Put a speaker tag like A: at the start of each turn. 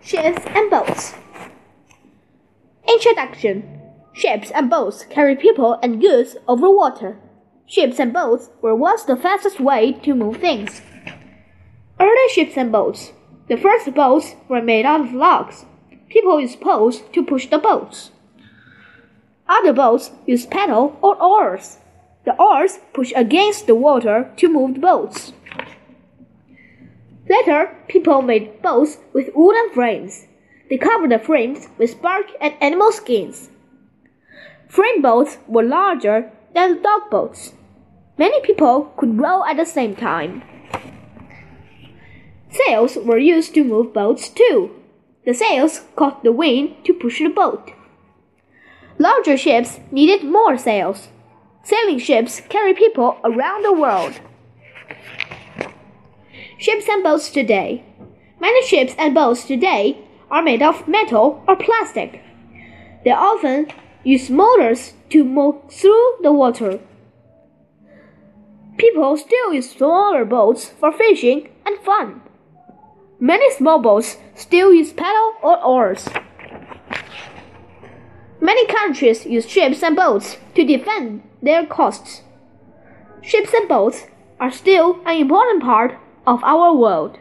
A: Ships and boats. Introduction Ships and boats carry people and goods over water. Ships and boats were once the fastest way to move things. Early ships and boats. The first boats were made out of logs. People used poles to push the boats. Other boats used paddle or oars. The oars push against the water to move the boats. Later, people made boats with wooden frames. They covered the frames with bark and animal skins. Frame boats were larger than dog boats. Many people could row at the same time. Sails were used to move boats too. The sails caught the wind to push the boat. Larger ships needed more sails. Sailing ships carry people around the world. Ships and boats today. Many ships and boats today are made of metal or plastic. They often use motors to move through the water. People still use smaller boats for fishing and fun. Many small boats still use paddle or oars. Many countries use ships and boats to defend their coasts. Ships and boats are still an important part of our world.